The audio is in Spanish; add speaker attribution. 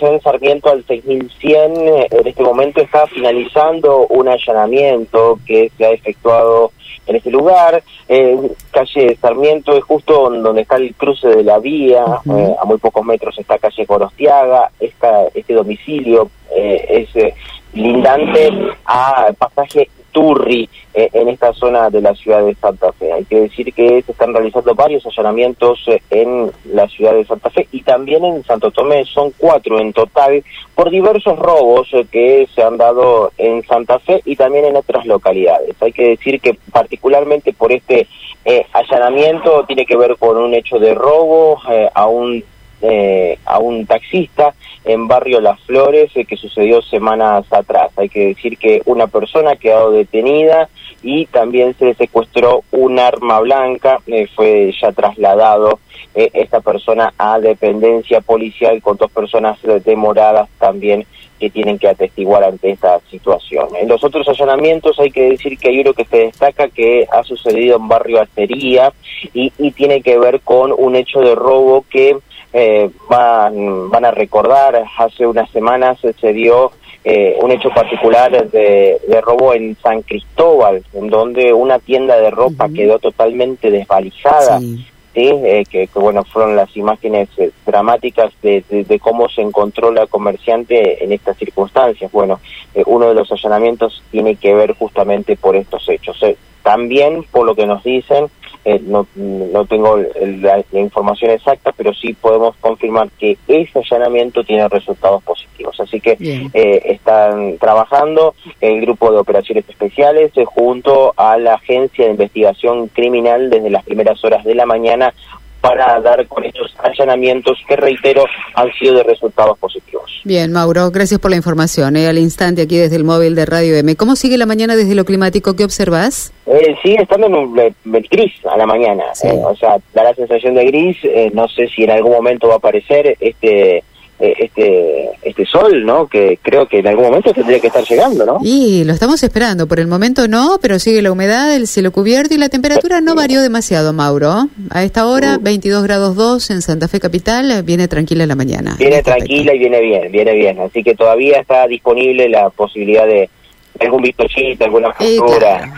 Speaker 1: en Sarmiento al 6100. En este momento está finalizando un allanamiento que se ha efectuado en este lugar. Eh, calle Sarmiento es justo donde está el cruce de la vía, eh, a muy pocos metros está calle Corostiaga. Esta, este domicilio eh, es lindante a pasaje Turri eh, en esta zona de la ciudad de Santa Fe. Hay que decir que se están realizando varios allanamientos eh, en la ciudad de Santa Fe y también en Santo Tomé. Son cuatro en total por diversos robos eh, que se han dado en Santa Fe y también en otras localidades. Hay que decir que particularmente por este allanamiento tiene que ver con un hecho de robo a un eh, a un taxista en barrio Las Flores eh, que sucedió semanas atrás. Hay que decir que una persona ha quedado detenida y también se secuestró un arma blanca, eh, fue ya trasladado esta persona a dependencia policial con dos personas demoradas también que tienen que atestiguar ante esta situación. En los otros allanamientos hay que decir que hay uno que se destaca que ha sucedido en barrio Acería y, y tiene que ver con un hecho de robo que eh, van, van a recordar, hace unas semanas se dio eh, un hecho particular de, robo en San Cristóbal, en donde una tienda de ropa quedó totalmente desvalijada. Sí. Eh, que, bueno fueron las imágenes eh, dramáticas de, de, cómo se encontró la comerciante en estas circunstancias. Bueno, uno de los allanamientos tiene que ver justamente por estos hechos. También, por lo que nos dicen, eh, no, no tengo la, información exacta, pero sí podemos confirmar que ese allanamiento tiene resultados positivos. Así que eh, están trabajando el grupo de operaciones especiales eh, junto a la Agencia de Investigación Criminal desde las primeras horas de la mañana para dar con estos allanamientos que, reitero, han sido de resultados positivos.
Speaker 2: Bien, Mauro, gracias por la información. Eh, al instante aquí desde el móvil de Radio M. ¿Cómo sigue la mañana desde lo climático? ¿Qué observas?
Speaker 1: Eh, sigue estando en un gris a la mañana. Eh, o sea, da la sensación de gris. Eh, no sé si en algún momento va a aparecer este eh, este este sol, ¿no? Que creo que en algún momento tendría que estar llegando, ¿no?
Speaker 2: Y lo estamos esperando. Por el momento no, pero sigue la humedad, el cielo cubierto y la temperatura no varió demasiado, Mauro. A esta hora, 22 uh. grados 2 en Santa Fe Capital, viene tranquila la mañana.
Speaker 1: Viene tranquila y viene bien, viene bien. Así que todavía está disponible la posibilidad de algún bizcochito, alguna factura.